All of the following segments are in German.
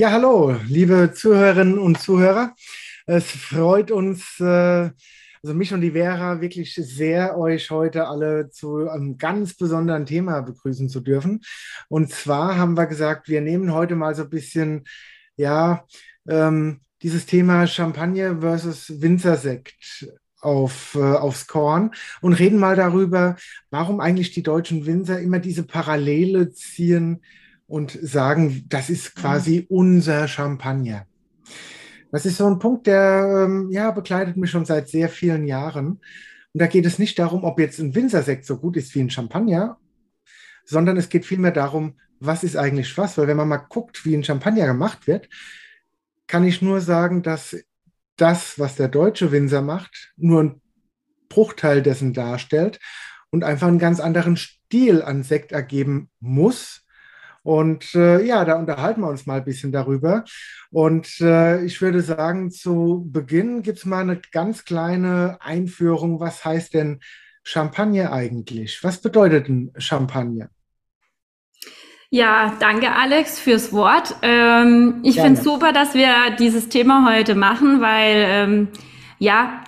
Ja, hallo, liebe Zuhörerinnen und Zuhörer. Es freut uns, äh, also mich und die Vera, wirklich sehr, euch heute alle zu einem ganz besonderen Thema begrüßen zu dürfen. Und zwar haben wir gesagt, wir nehmen heute mal so ein bisschen, ja, ähm, dieses Thema Champagner versus Winzersekt auf, äh, aufs Korn und reden mal darüber, warum eigentlich die deutschen Winzer immer diese Parallele ziehen und sagen, das ist quasi unser Champagner. Das ist so ein Punkt, der ähm, ja, begleitet mich schon seit sehr vielen Jahren. Und da geht es nicht darum, ob jetzt ein Winzersekt so gut ist wie ein Champagner, sondern es geht vielmehr darum, was ist eigentlich was. Weil wenn man mal guckt, wie ein Champagner gemacht wird, kann ich nur sagen, dass das, was der deutsche Winzer macht, nur ein Bruchteil dessen darstellt und einfach einen ganz anderen Stil an Sekt ergeben muss, und äh, ja, da unterhalten wir uns mal ein bisschen darüber. Und äh, ich würde sagen, zu Beginn gibt es mal eine ganz kleine Einführung. Was heißt denn Champagner eigentlich? Was bedeutet ein Champagner? Ja, danke Alex fürs Wort. Ähm, ich finde es super, dass wir dieses Thema heute machen, weil ähm, ja,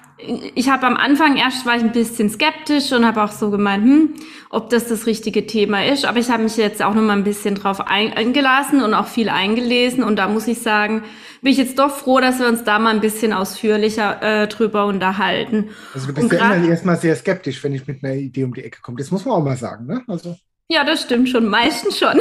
ich habe am Anfang erst war ich ein bisschen skeptisch und habe auch so gemeint, hm, ob das das richtige Thema ist. Aber ich habe mich jetzt auch noch mal ein bisschen drauf eingelassen und auch viel eingelesen. Und da muss ich sagen, bin ich jetzt doch froh, dass wir uns da mal ein bisschen ausführlicher äh, drüber unterhalten. Also du bist und ja immer erstmal sehr skeptisch, wenn ich mit einer Idee um die Ecke komme. Das muss man auch mal sagen, ne? Also ja, das stimmt schon. Meistens schon.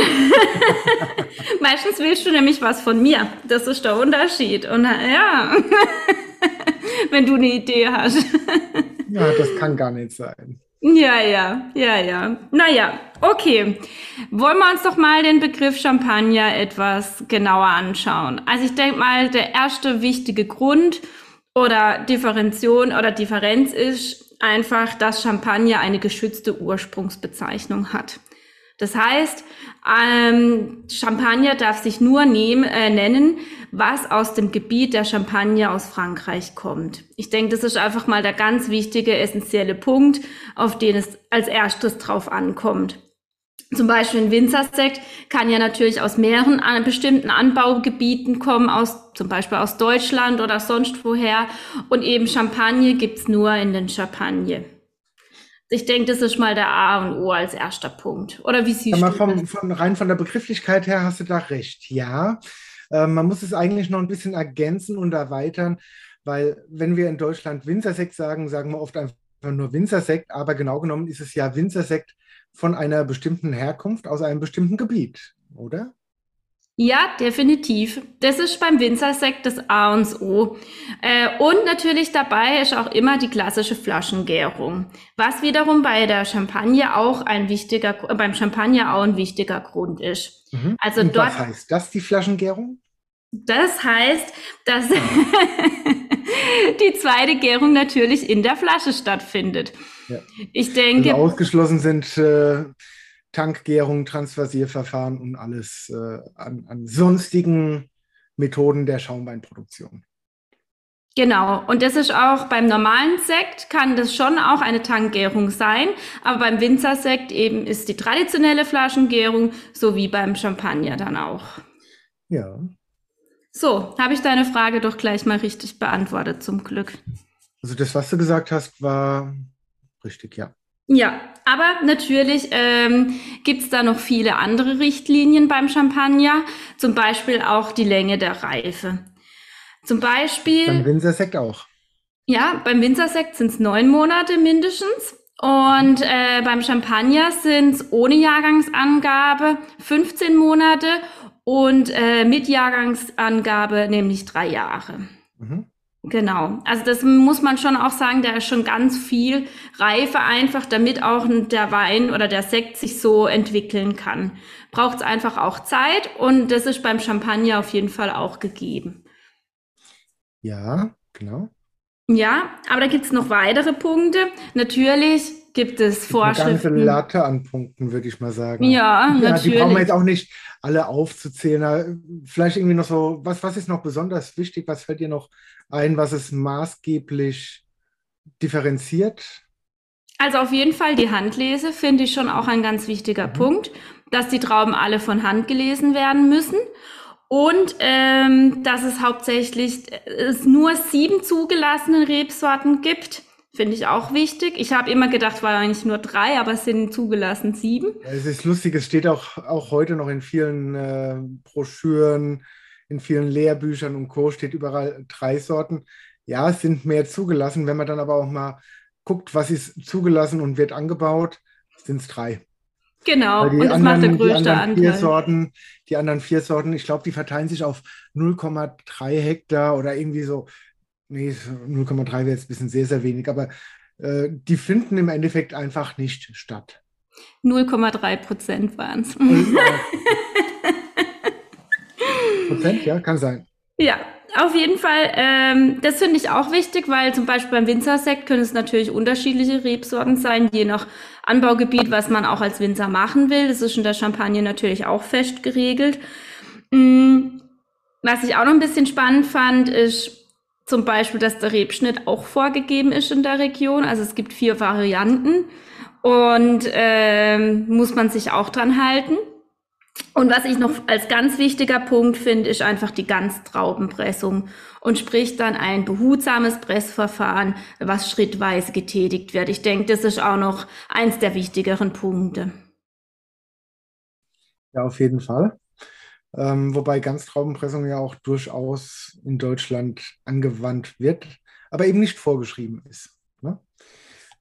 Meistens willst du nämlich was von mir. Das ist der Unterschied. Und ja. wenn du eine Idee hast. ja, das kann gar nicht sein. Ja, ja, ja, ja. Naja, okay. Wollen wir uns doch mal den Begriff Champagner etwas genauer anschauen. Also ich denke mal, der erste wichtige Grund oder Differention oder Differenz ist einfach, dass Champagner eine geschützte Ursprungsbezeichnung hat. Das heißt, ähm, Champagner darf sich nur nehmen, äh, nennen, was aus dem Gebiet der Champagner aus Frankreich kommt. Ich denke, das ist einfach mal der ganz wichtige, essentielle Punkt, auf den es als erstes drauf ankommt. Zum Beispiel ein Winzersekt kann ja natürlich aus mehreren an bestimmten Anbaugebieten kommen, aus, zum Beispiel aus Deutschland oder sonst woher. Und eben Champagner gibt's nur in den Champagne. Ich denke, das ist mal der A und O als erster Punkt. Oder wie siehst ja, du vom, von, rein von der Begrifflichkeit her hast du da recht, ja. Äh, man muss es eigentlich noch ein bisschen ergänzen und erweitern, weil wenn wir in Deutschland Winzersekt sagen, sagen wir oft einfach nur Winzersekt, aber genau genommen ist es ja Winzersekt von einer bestimmten Herkunft aus einem bestimmten Gebiet, oder? Ja, definitiv. Das ist beim Winzersekt das A und O. Äh, und natürlich dabei ist auch immer die klassische Flaschengärung, was wiederum bei der Champagner auch ein wichtiger, äh, beim Champagner auch ein wichtiger Grund ist. Mhm. Also und dort, was heißt das, die Flaschengärung? Das heißt, dass die zweite Gärung natürlich in der Flasche stattfindet. Ja. Ich denke. Also ausgeschlossen sind äh, Tankgärung, Transversierverfahren und alles äh, an, an sonstigen Methoden der Schaumweinproduktion. Genau, und das ist auch beim normalen Sekt kann das schon auch eine Tankgärung sein, aber beim Winzersekt eben ist die traditionelle Flaschengärung, so wie beim Champagner dann auch. Ja. So, habe ich deine Frage doch gleich mal richtig beantwortet, zum Glück. Also das, was du gesagt hast, war richtig, ja. Ja, aber natürlich ähm, gibt es da noch viele andere Richtlinien beim Champagner, zum Beispiel auch die Länge der Reife. Zum Beispiel. Beim Winzersekt auch. Ja, beim Winzersekt sind es neun Monate mindestens. Und äh, beim Champagner sind es ohne Jahrgangsangabe 15 Monate und äh, mit Jahrgangsangabe nämlich drei Jahre. Mhm. Genau. Also das muss man schon auch sagen, da ist schon ganz viel Reife einfach, damit auch der Wein oder der Sekt sich so entwickeln kann. Braucht es einfach auch Zeit und das ist beim Champagner auf jeden Fall auch gegeben. Ja, genau. Ja, aber da gibt es noch weitere Punkte. Natürlich gibt es Vorschriften. Eine ganze Latte an Punkten, würde ich mal sagen. Ja, ja natürlich. Die brauchen wir jetzt auch nicht alle aufzuzählen. Vielleicht irgendwie noch so, was, was ist noch besonders wichtig? Was fällt dir noch ein, was es maßgeblich differenziert? Also auf jeden Fall die Handlese finde ich schon auch ein ganz wichtiger mhm. Punkt, dass die Trauben alle von Hand gelesen werden müssen. Und ähm, dass es hauptsächlich es nur sieben zugelassene Rebsorten gibt, finde ich auch wichtig. Ich habe immer gedacht, war eigentlich nur drei, aber es sind zugelassen sieben. Es ist lustig, es steht auch, auch heute noch in vielen äh, Broschüren, in vielen Lehrbüchern und Co. steht überall drei Sorten. Ja, es sind mehr zugelassen. Wenn man dann aber auch mal guckt, was ist zugelassen und wird angebaut, sind es drei. Genau, und das anderen, macht der größte die Anteil. Vier Sorten, die anderen vier Sorten, ich glaube, die verteilen sich auf 0,3 Hektar oder irgendwie so. Nee, 0,3 wäre jetzt ein bisschen sehr, sehr wenig, aber äh, die finden im Endeffekt einfach nicht statt. 0,3 Prozent waren es. Prozent, ja, kann sein. Ja, auf jeden Fall. Ähm, das finde ich auch wichtig, weil zum Beispiel beim Winzersekt können es natürlich unterschiedliche Rebsorten sein, je nach Anbaugebiet, was man auch als Winzer machen will. Das ist in der Champagne natürlich auch fest geregelt. Mm, was ich auch noch ein bisschen spannend fand, ist zum Beispiel, dass der Rebschnitt auch vorgegeben ist in der Region. Also es gibt vier Varianten und ähm, muss man sich auch dran halten. Und was ich noch als ganz wichtiger Punkt finde, ist einfach die Ganztraubenpressung und sprich dann ein behutsames Pressverfahren, was schrittweise getätigt wird. Ich denke, das ist auch noch eins der wichtigeren Punkte. Ja, auf jeden Fall. Ähm, wobei Ganztraubenpressung ja auch durchaus in Deutschland angewandt wird, aber eben nicht vorgeschrieben ist. Ne?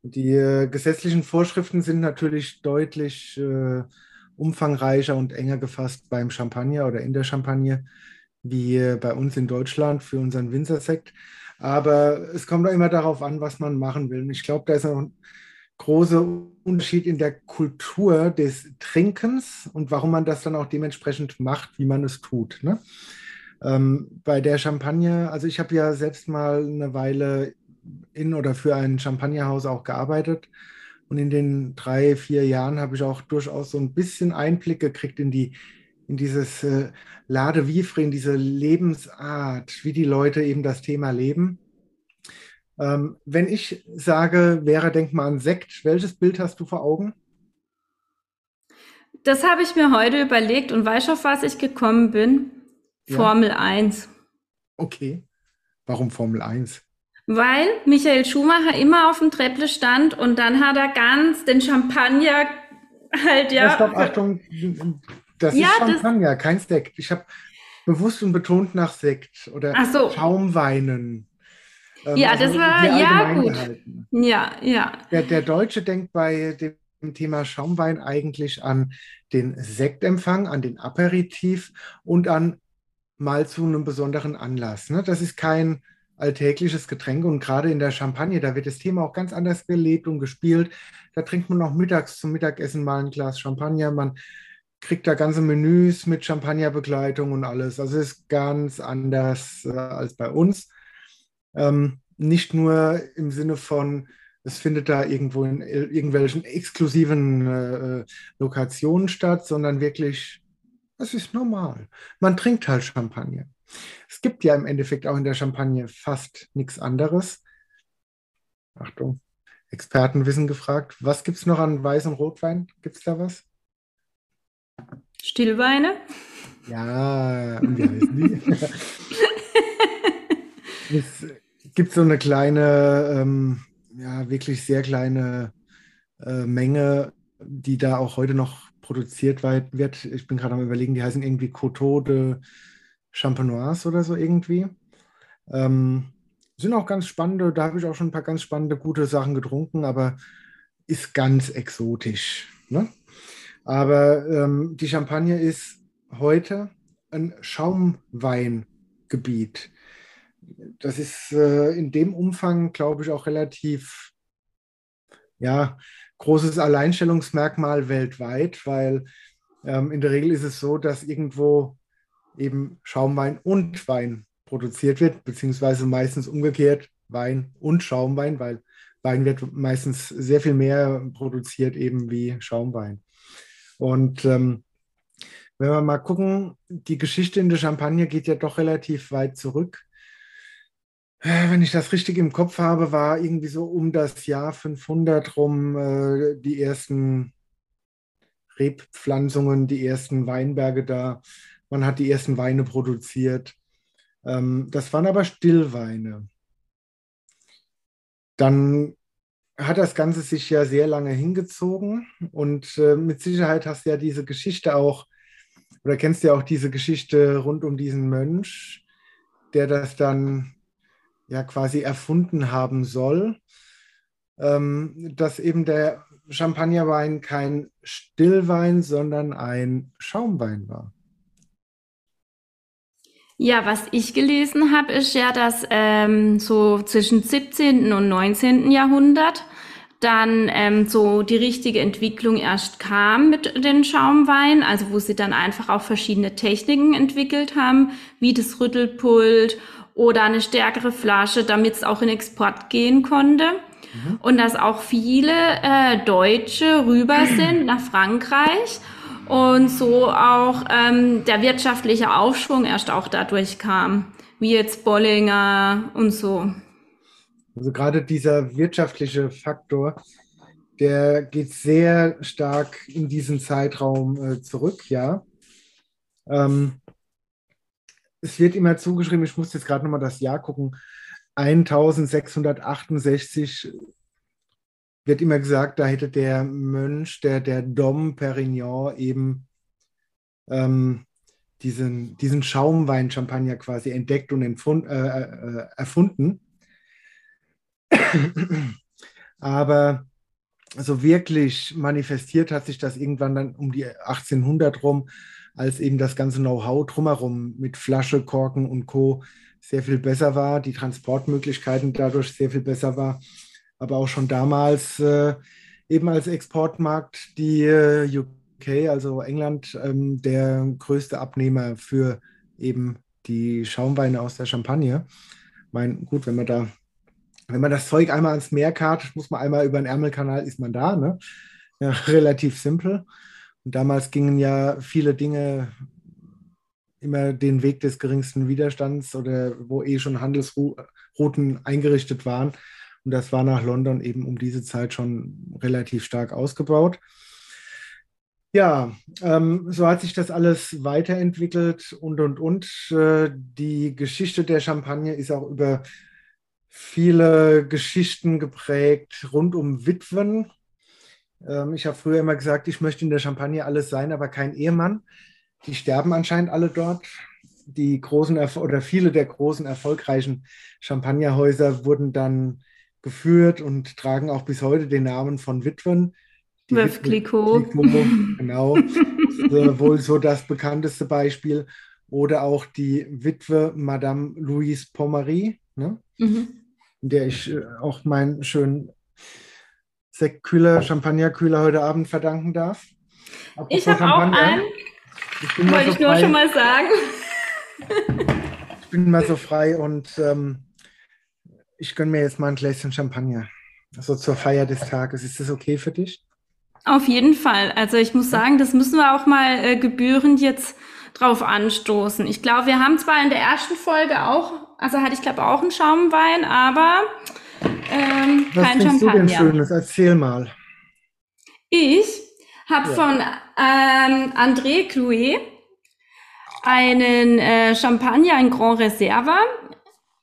Die äh, gesetzlichen Vorschriften sind natürlich deutlich äh, umfangreicher und enger gefasst beim Champagner oder in der Champagne wie bei uns in Deutschland für unseren Winzersekt. Aber es kommt auch immer darauf an, was man machen will. Und ich glaube, da ist noch ein großer Unterschied in der Kultur des Trinkens und warum man das dann auch dementsprechend macht, wie man es tut. Ne? Ähm, bei der Champagne, also ich habe ja selbst mal eine Weile in oder für ein Champagnerhaus auch gearbeitet und in den drei, vier Jahren habe ich auch durchaus so ein bisschen Einblick gekriegt in die in dieses äh, Lade in diese Lebensart, wie die Leute eben das Thema leben. Ähm, wenn ich sage, wäre, denk mal an Sekt, welches Bild hast du vor Augen? Das habe ich mir heute überlegt und weißt du, auf was ich gekommen bin? Ja. Formel 1. Okay. Warum Formel 1? Weil Michael Schumacher immer auf dem Trepple stand und dann hat er ganz den Champagner halt, ja. ja stopp, Achtung, das ja, ist Champagner, das... kein Sekt. Ich habe bewusst und betont nach Sekt oder so. Schaumweinen. Ähm, ja, also das war, ja, gut. Gehalten. Ja, ja. Der, der Deutsche denkt bei dem Thema Schaumwein eigentlich an den Sektempfang, an den Aperitif und an mal zu einem besonderen Anlass. Ne? Das ist kein alltägliches Getränk und gerade in der Champagne, da wird das Thema auch ganz anders gelebt und gespielt. Da trinkt man auch mittags zum Mittagessen mal ein Glas Champagner, man kriegt da ganze Menüs mit Champagnerbegleitung und alles. Also es ist ganz anders äh, als bei uns. Ähm, nicht nur im Sinne von, es findet da irgendwo in irgendwelchen exklusiven äh, Lokationen statt, sondern wirklich, es ist normal. Man trinkt halt Champagner. Es gibt ja im Endeffekt auch in der Champagne fast nichts anderes. Achtung, Expertenwissen gefragt. Was gibt es noch an weißem Rotwein? Gibt es da was? Stillweine? Ja, und wie heißen die? es gibt so eine kleine, ähm, ja, wirklich sehr kleine äh, Menge, die da auch heute noch produziert wird. Ich bin gerade am überlegen, die heißen irgendwie Coteau de Champenoise oder so irgendwie. Ähm, sind auch ganz spannende, da habe ich auch schon ein paar ganz spannende, gute Sachen getrunken, aber ist ganz exotisch. Ne? Aber ähm, die Champagne ist heute ein Schaumweingebiet. Das ist äh, in dem Umfang, glaube ich, auch relativ ja, großes Alleinstellungsmerkmal weltweit, weil ähm, in der Regel ist es so, dass irgendwo eben Schaumwein und Wein produziert wird, beziehungsweise meistens umgekehrt Wein und Schaumwein, weil Wein wird meistens sehr viel mehr produziert eben wie Schaumwein. Und ähm, wenn wir mal gucken, die Geschichte in der Champagne geht ja doch relativ weit zurück. Äh, wenn ich das richtig im Kopf habe, war irgendwie so um das Jahr 500 rum äh, die ersten Rebpflanzungen, die ersten Weinberge da man hat die ersten Weine produziert. Ähm, das waren aber Stillweine. Dann hat das Ganze sich ja sehr lange hingezogen und äh, mit Sicherheit hast du ja diese Geschichte auch, oder kennst du ja auch diese Geschichte rund um diesen Mönch, der das dann ja quasi erfunden haben soll, ähm, dass eben der Champagnerwein kein Stillwein, sondern ein Schaumwein war. Ja, was ich gelesen habe, ist ja, dass ähm, so zwischen 17. und 19. Jahrhundert dann ähm, so die richtige Entwicklung erst kam mit den Schaumweinen, also wo sie dann einfach auch verschiedene Techniken entwickelt haben, wie das Rüttelpult oder eine stärkere Flasche, damit es auch in Export gehen konnte. Mhm. Und dass auch viele äh, Deutsche rüber sind nach Frankreich und so auch ähm, der wirtschaftliche Aufschwung erst auch dadurch kam, wie jetzt Bollinger und so. Also gerade dieser wirtschaftliche Faktor, der geht sehr stark in diesen Zeitraum äh, zurück, ja. Ähm, es wird immer zugeschrieben, ich muss jetzt gerade nochmal das Jahr gucken, 1668 wird immer gesagt, da hätte der Mönch, der, der Dom Perignon eben ähm, diesen, diesen Schaumwein-Champagner quasi entdeckt und empfund, äh, äh, erfunden. Aber so wirklich manifestiert hat sich das irgendwann dann um die 1800 rum, als eben das ganze Know-how drumherum mit Flasche, Korken und Co. sehr viel besser war, die Transportmöglichkeiten dadurch sehr viel besser war aber auch schon damals äh, eben als Exportmarkt die äh, UK, also England, ähm, der größte Abnehmer für eben die Schaumweine aus der Champagne. Ich meine, gut, wenn man da, wenn man das Zeug einmal ans Meer karrt, muss man einmal über den Ärmelkanal, ist man da, ne? Ja, relativ simpel. Und damals gingen ja viele Dinge immer den Weg des geringsten Widerstands oder wo eh schon Handelsrouten eingerichtet waren. Und das war nach London eben um diese Zeit schon relativ stark ausgebaut. Ja, ähm, so hat sich das alles weiterentwickelt und, und, und. Äh, die Geschichte der Champagne ist auch über viele Geschichten geprägt rund um Witwen. Ähm, ich habe früher immer gesagt, ich möchte in der Champagne alles sein, aber kein Ehemann. Die sterben anscheinend alle dort. Die großen oder viele der großen erfolgreichen Champagnerhäuser wurden dann geführt und tragen auch bis heute den Namen von Witwen. Veuve Clicquot. Genau, wohl so das bekannteste Beispiel. Oder auch die Witwe Madame Louise Pommery, ne? mhm. in der ich äh, auch meinen schönen Sektkühler, Champagnerkühler heute Abend verdanken darf. Apropos ich habe auch einen. Wollte so ich nur schon mal sagen. ich bin mal so frei und ähm, ich gönne mir jetzt mal ein Gläschen Champagner. Also zur Feier des Tages. Ist das okay für dich? Auf jeden Fall. Also ich muss sagen, das müssen wir auch mal äh, gebührend jetzt drauf anstoßen. Ich glaube, wir haben zwar in der ersten Folge auch, also hatte ich glaube auch einen Schaumwein, aber ähm, Was kein Champagner. Du denn Schönes? Erzähl mal. Ich habe ja. von ähm, André Clouet einen äh, Champagner, ein Grand Reserva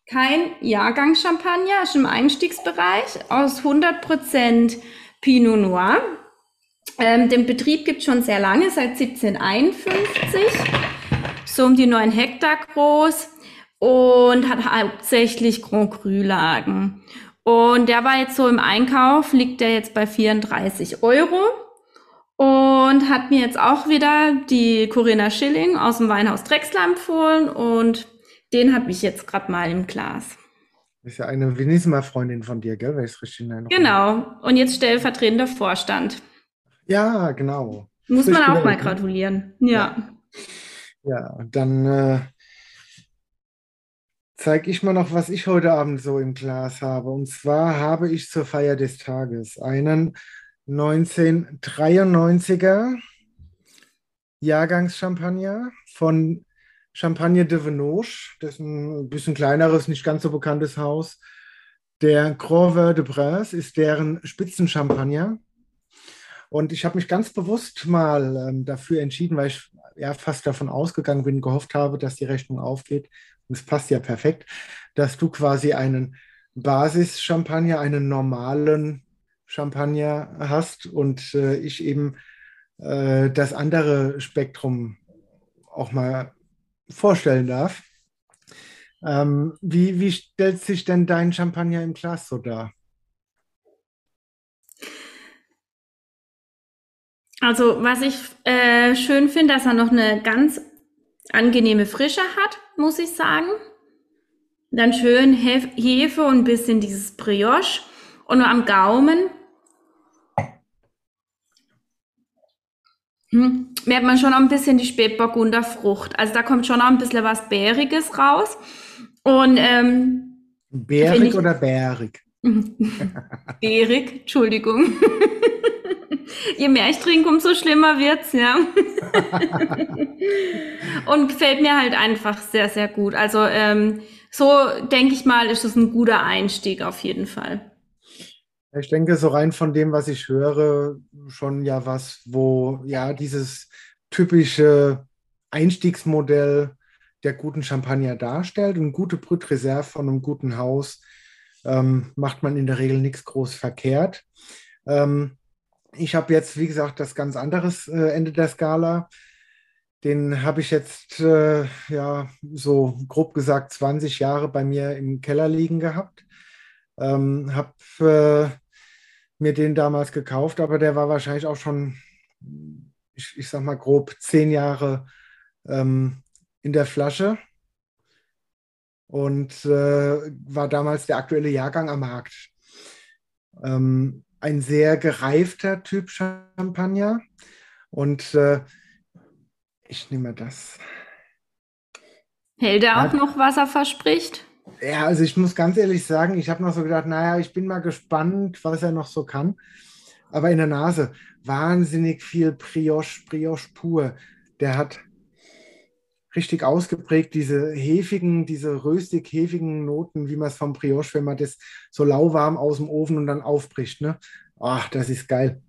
kein Jahrgangschampagner, ist im Einstiegsbereich aus 100% Pinot Noir. Ähm, den Betrieb gibt es schon sehr lange, seit 1751, so um die 9 Hektar groß und hat hauptsächlich Grand Cru-Lagen. Und der war jetzt so im Einkauf, liegt der jetzt bei 34 Euro und hat mir jetzt auch wieder die Corinna Schilling aus dem Weinhaus Drechsler empfohlen und den habe ich jetzt gerade mal im Glas. Ist ja eine Venisma-Freundin von dir, gell? Wenn ich es richtig nenne. Genau. Und jetzt stellvertretender Vorstand. Ja, genau. Muss man auch mal gratulieren. Ja. Ja, ja dann äh, zeige ich mal noch, was ich heute Abend so im Glas habe. Und zwar habe ich zur Feier des Tages einen 1993er Jahrgangschampagner von Champagne de Venoge, das ist ein bisschen kleineres, nicht ganz so bekanntes Haus. Der Grand Vin de Prince ist deren Spitzenchampagner. Und ich habe mich ganz bewusst mal ähm, dafür entschieden, weil ich ja fast davon ausgegangen bin, gehofft habe, dass die Rechnung aufgeht. Es passt ja perfekt, dass du quasi einen Basis-Champagner, einen normalen Champagner hast und äh, ich eben äh, das andere Spektrum auch mal vorstellen darf. Ähm, wie, wie stellt sich denn dein Champagner im Glas so dar? Also, was ich äh, schön finde, dass er noch eine ganz angenehme Frische hat, muss ich sagen. Dann schön Hef Hefe und ein bisschen dieses Brioche. Und am Gaumen hm, merkt man schon noch ein bisschen die Spätburgunder Frucht. Also da kommt schon noch ein bisschen was Bäriges raus. Und ähm, Bärig oder bärig? Bärig, Entschuldigung. Je mehr ich trinke, umso schlimmer wird's, ja. und gefällt mir halt einfach sehr, sehr gut. Also ähm, so denke ich mal, ist es ein guter Einstieg auf jeden Fall. Ich denke, so rein von dem, was ich höre, schon ja was, wo ja dieses typische Einstiegsmodell der guten Champagner darstellt. Eine gute Brut Reserve von einem guten Haus ähm, macht man in der Regel nichts groß verkehrt. Ähm, ich habe jetzt, wie gesagt, das ganz anderes äh, Ende der Skala. Den habe ich jetzt, äh, ja, so grob gesagt, 20 Jahre bei mir im Keller liegen gehabt. Ähm, habe äh, mir den damals gekauft, aber der war wahrscheinlich auch schon, ich, ich sag mal grob, zehn Jahre ähm, in der Flasche und äh, war damals der aktuelle Jahrgang am Markt. Ähm, ein sehr gereifter Typ Champagner. Und äh, ich nehme das. Hält er auch noch, was er verspricht? Ja, also ich muss ganz ehrlich sagen, ich habe noch so gedacht, naja, ich bin mal gespannt, was er noch so kann. Aber in der Nase wahnsinnig viel Brioche, Brioche pur. Der hat richtig ausgeprägt, diese hefigen, diese röstig-hefigen Noten, wie man es vom Brioche, wenn man das so lauwarm aus dem Ofen und dann aufbricht. Ne? Ach, das ist geil.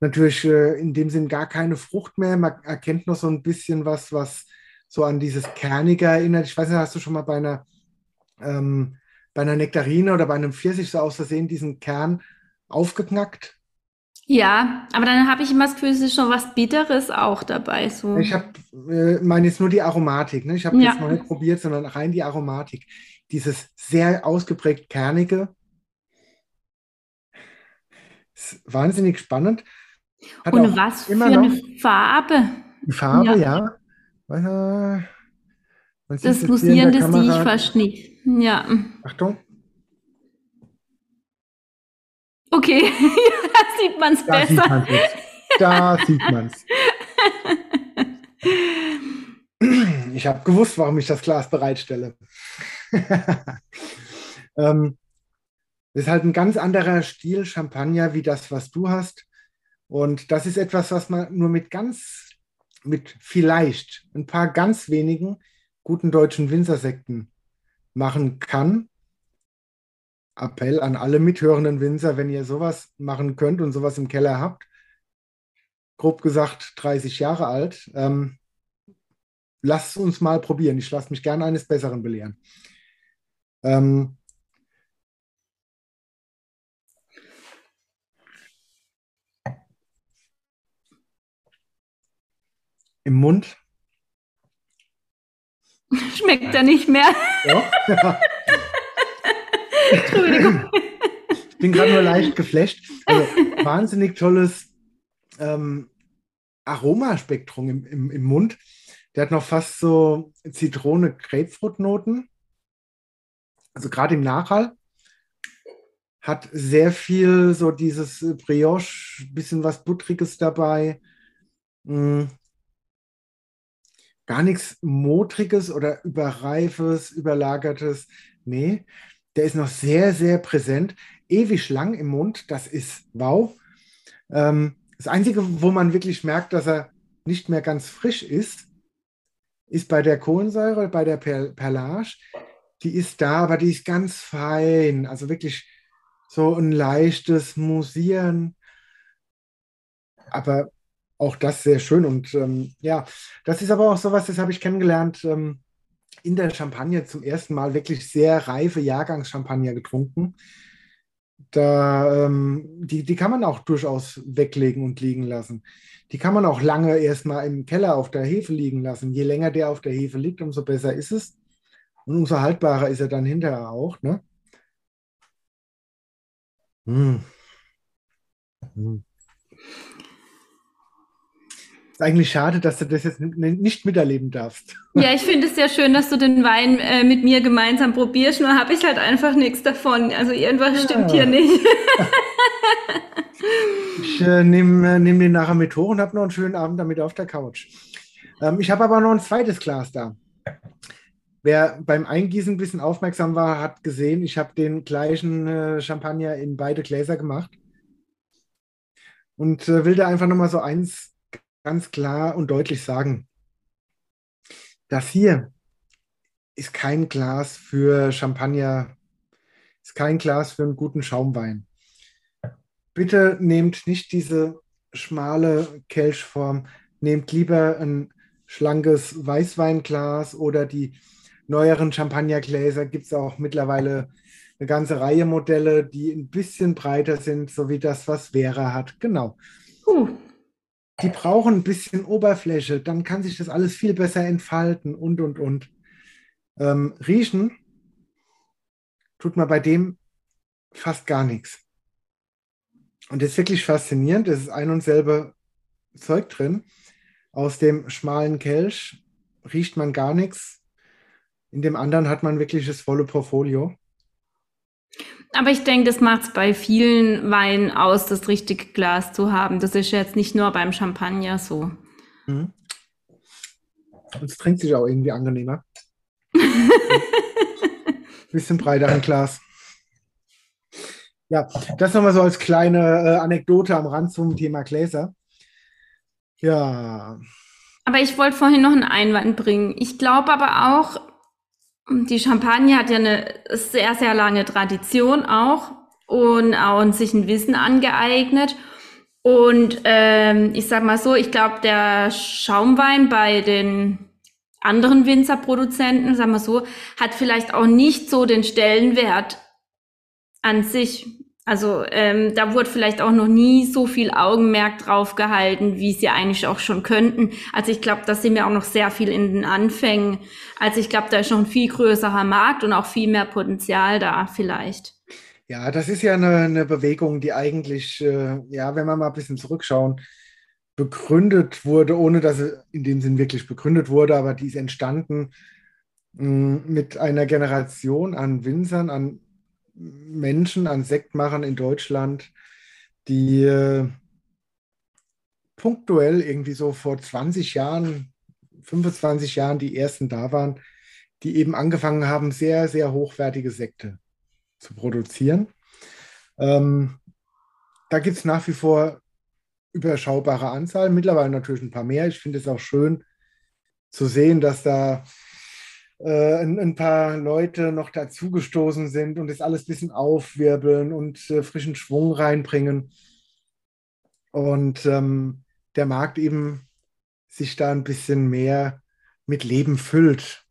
Natürlich äh, in dem Sinn gar keine Frucht mehr. Man erkennt noch so ein bisschen was, was so an dieses Kernige erinnert. Ich weiß nicht, hast du schon mal bei einer, ähm, bei einer Nektarine oder bei einem Pfirsich so aus Versehen diesen Kern aufgeknackt? Ja, aber dann habe ich immer das Gefühl, es ist schon was Bitteres auch dabei. So. Ich habe, äh, meine jetzt nur die Aromatik. Ne? Ich habe ja. jetzt noch nicht probiert, sondern rein die Aromatik. Dieses sehr ausgeprägt kernige. Ist wahnsinnig spannend. Hat Und was für eine Farbe. Die Farbe, ja. ja. Das Musierende sehe ich fast nicht. Ja. Achtung. Okay, da sieht man es besser. Sieht da sieht man es. Ich habe gewusst, warum ich das Glas bereitstelle. ähm, das ist halt ein ganz anderer Stil Champagner wie das, was du hast. Und das ist etwas, was man nur mit ganz, mit vielleicht ein paar ganz wenigen guten deutschen Winzersekten machen kann. Appell an alle mithörenden Winzer, wenn ihr sowas machen könnt und sowas im Keller habt, grob gesagt 30 Jahre alt, ähm, lasst uns mal probieren. Ich lasse mich gerne eines Besseren belehren. Ähm, Im Mund. Schmeckt er nicht mehr. Ja. Entschuldigung. Ich bin gerade nur leicht geflasht. Also, wahnsinnig tolles ähm, Aromaspektrum im, im, im Mund. Der hat noch fast so Zitrone-Grapefruit-Noten. Also gerade im Nachhall. Hat sehr viel so dieses Brioche, bisschen was Buttriges dabei. Mhm. Gar nichts Motriges oder Überreifes, Überlagertes. Nee, der ist noch sehr, sehr präsent, ewig lang im Mund, das ist wow. Ähm, das Einzige, wo man wirklich merkt, dass er nicht mehr ganz frisch ist, ist bei der Kohlensäure, bei der per Perlage. Die ist da, aber die ist ganz fein. Also wirklich so ein leichtes Musieren. aber auch das sehr schön. Und ähm, ja, das ist aber auch sowas, das habe ich kennengelernt ähm, in der Champagne zum ersten Mal wirklich sehr reife Jahrgangschampagner getrunken. Da, ähm, die, die kann man auch durchaus weglegen und liegen lassen. Die kann man auch lange erstmal im Keller auf der Hefe liegen lassen. Je länger der auf der Hefe liegt, umso besser ist es. Und umso haltbarer ist er dann hinterher auch. Ne? Hm. Hm. Ist eigentlich schade, dass du das jetzt nicht miterleben darfst. Ja, ich finde es sehr schön, dass du den Wein äh, mit mir gemeinsam probierst, nur habe ich halt einfach nichts davon. Also irgendwas ja. stimmt hier nicht. ich äh, nehme äh, nehm den nachher mit hoch und habe noch einen schönen Abend damit auf der Couch. Ähm, ich habe aber noch ein zweites Glas da. Wer beim Eingießen ein bisschen aufmerksam war, hat gesehen, ich habe den gleichen äh, Champagner in beide Gläser gemacht. Und äh, will da einfach nochmal so eins ganz klar und deutlich sagen. Das hier ist kein Glas für Champagner, ist kein Glas für einen guten Schaumwein. Bitte nehmt nicht diese schmale Kelchform, nehmt lieber ein schlankes Weißweinglas oder die neueren Champagnergläser gibt es auch mittlerweile eine ganze Reihe Modelle, die ein bisschen breiter sind, so wie das, was Vera hat. Genau. Uh die brauchen ein bisschen Oberfläche, dann kann sich das alles viel besser entfalten und, und, und. Ähm, riechen tut man bei dem fast gar nichts. Und das ist wirklich faszinierend. Es ist ein und selbe Zeug drin. Aus dem schmalen Kelch riecht man gar nichts. In dem anderen hat man wirklich das volle Portfolio. Aber ich denke, das macht es bei vielen Weinen aus, das richtige Glas zu haben. Das ist jetzt nicht nur beim Champagner so. Mhm. Und es trinkt sich auch irgendwie angenehmer. Bisschen breiter ein Glas. Ja, das nochmal so als kleine äh, Anekdote am Rand zum Thema Gläser. Ja. Aber ich wollte vorhin noch einen Einwand bringen. Ich glaube aber auch, die Champagne hat ja eine sehr, sehr lange Tradition auch und auch sich ein Wissen angeeignet. Und ähm, ich sag mal so, ich glaube, der Schaumwein bei den anderen Winzerproduzenten, sagen wir so, hat vielleicht auch nicht so den Stellenwert an sich. Also ähm, da wurde vielleicht auch noch nie so viel Augenmerk drauf gehalten, wie sie eigentlich auch schon könnten. Also ich glaube, da sind wir auch noch sehr viel in den Anfängen. Also ich glaube, da ist noch ein viel größerer Markt und auch viel mehr Potenzial da vielleicht. Ja, das ist ja eine, eine Bewegung, die eigentlich, äh, ja, wenn wir mal ein bisschen zurückschauen, begründet wurde, ohne dass sie in dem Sinn wirklich begründet wurde, aber die ist entstanden mh, mm, mit einer Generation an Winzern, an Menschen, an Sektmachern in Deutschland, die äh, punktuell irgendwie so vor 20 Jahren, 25 Jahren die ersten da waren, die eben angefangen haben, sehr, sehr hochwertige Sekte zu produzieren. Ähm, da gibt es nach wie vor überschaubare Anzahl, mittlerweile natürlich ein paar mehr. Ich finde es auch schön zu sehen, dass da äh, ein, ein, paar Leute noch dazugestoßen sind und das alles ein bisschen aufwirbeln und äh, frischen Schwung reinbringen. Und ähm, der Markt eben sich da ein bisschen mehr mit Leben füllt,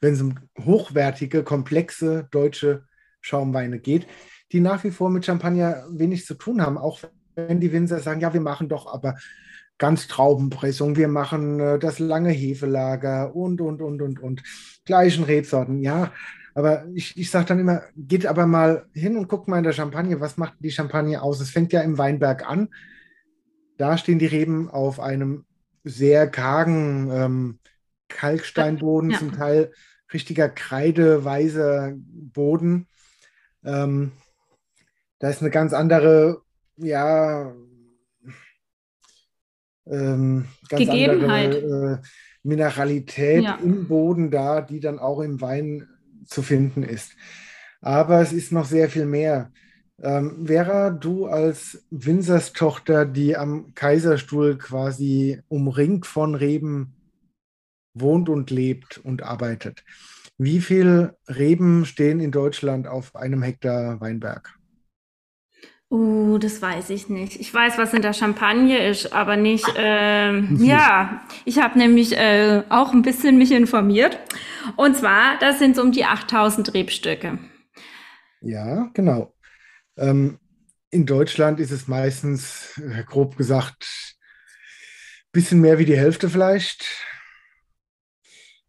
wenn es um hochwertige, komplexe deutsche Schaumweine geht, die nach wie vor mit Champagner wenig zu tun haben, auch wenn die Winzer sagen, ja, wir machen doch aber ganz Traubenpressung, wir machen äh, das lange Hefelager und, und, und, und, und gleichen Rebsorten, ja. Aber ich, ich sage dann immer, geht aber mal hin und guckt mal in der Champagne, was macht die Champagne aus? Es fängt ja im Weinberg an. Da stehen die Reben auf einem sehr kargen ähm, Kalksteinboden, ja. zum Teil richtiger kreideweißer Boden. Ähm, da ist eine ganz andere, ja, ähm, ganz Gegebenheit. andere äh, Mineralität ja. im Boden da, die dann auch im Wein zu finden ist. Aber es ist noch sehr viel mehr. Ähm, Vera, du als Winzerstochter, die am Kaiserstuhl quasi umringt von Reben wohnt und lebt und arbeitet. Wie viele Reben stehen in Deutschland auf einem Hektar Weinberg? Uh, das weiß ich nicht. Ich weiß, was in der Champagne ist, aber nicht. Ähm, ja, ich habe nämlich äh, auch ein bisschen mich informiert. Und zwar, das sind so um die 8000 Rebstöcke. Ja, genau. Ähm, in Deutschland ist es meistens, äh, grob gesagt, ein bisschen mehr wie die Hälfte vielleicht.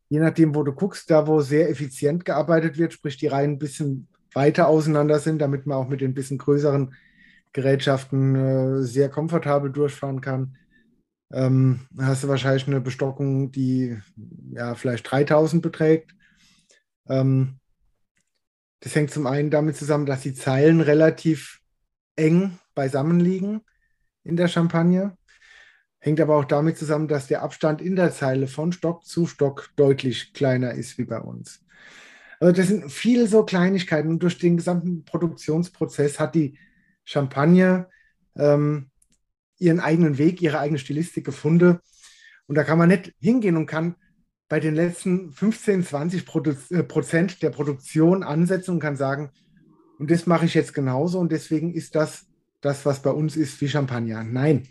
Je nachdem, wo du guckst, da wo sehr effizient gearbeitet wird, sprich die Reihen ein bisschen weiter auseinander sind, damit man auch mit den bisschen größeren Gerätschaften äh, sehr komfortabel durchfahren kann. Ähm, hast du wahrscheinlich eine Bestockung, die ja vielleicht 3000 beträgt. Ähm, das hängt zum einen damit zusammen, dass die Zeilen relativ eng beisammen liegen in der Champagne. Hängt aber auch damit zusammen, dass der Abstand in der Zeile von Stock zu Stock deutlich kleiner ist wie bei uns. Also das sind viele so Kleinigkeiten und durch den gesamten Produktionsprozess hat die Champagne ähm, ihren eigenen Weg, ihre eigene Stilistik gefunden. Und da kann man nicht hingehen und kann bei den letzten 15, 20 Produ Prozent der Produktion ansetzen und kann sagen, und das mache ich jetzt genauso und deswegen ist das das, was bei uns ist, wie Champagner. Nein.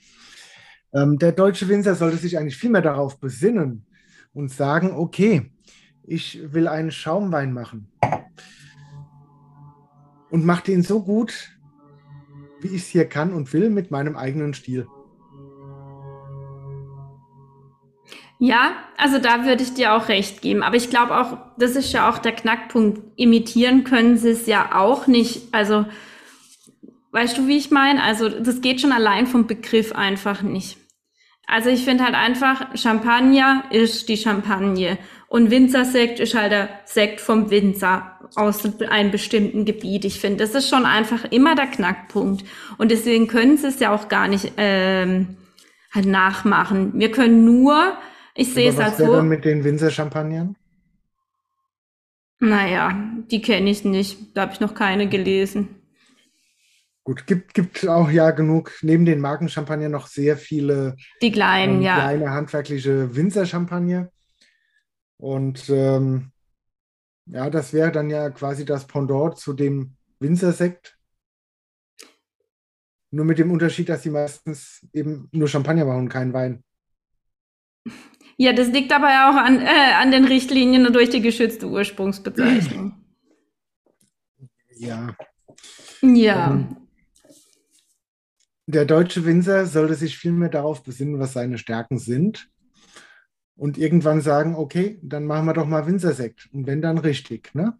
Ähm, der deutsche Winzer sollte sich eigentlich viel mehr darauf besinnen und sagen, okay, ich will einen Schaumwein machen und mache den so gut, wie ich es hier kann und will, mit meinem eigenen Stil. Ja, also da würde ich dir auch recht geben. Aber ich glaube auch, das ist ja auch der Knackpunkt. Imitieren können sie es ja auch nicht. Also, weißt du, wie ich meine? Also, das geht schon allein vom Begriff einfach nicht. Also, ich finde halt einfach, Champagner ist die Champagne. Und Winzersekt ist halt der Sekt vom Winzer aus einem bestimmten Gebiet. Ich finde, das ist schon einfach immer der Knackpunkt. Und deswegen können sie es ja auch gar nicht ähm, halt nachmachen. Wir können nur ich sehe es halt so. Was mit den Winzer-Champagnern? Naja, die kenne ich nicht. Da habe ich noch keine gelesen. Gut, gibt, gibt auch ja genug, neben den Markenchampagner noch sehr viele die kleinen, ähm, ja. kleine handwerkliche Winzer-Champagner. Und ähm, ja, das wäre dann ja quasi das Pendant zu dem Winzersekt. Nur mit dem Unterschied, dass sie meistens eben nur Champagner machen und keinen Wein. Ja, das liegt aber ja auch an, äh, an den Richtlinien und durch die geschützte Ursprungsbezeichnung. Ja. Ja. Ähm, der deutsche Winzer sollte sich vielmehr darauf besinnen, was seine Stärken sind. Und irgendwann sagen, okay, dann machen wir doch mal Winzersekt. Und wenn dann richtig, ne?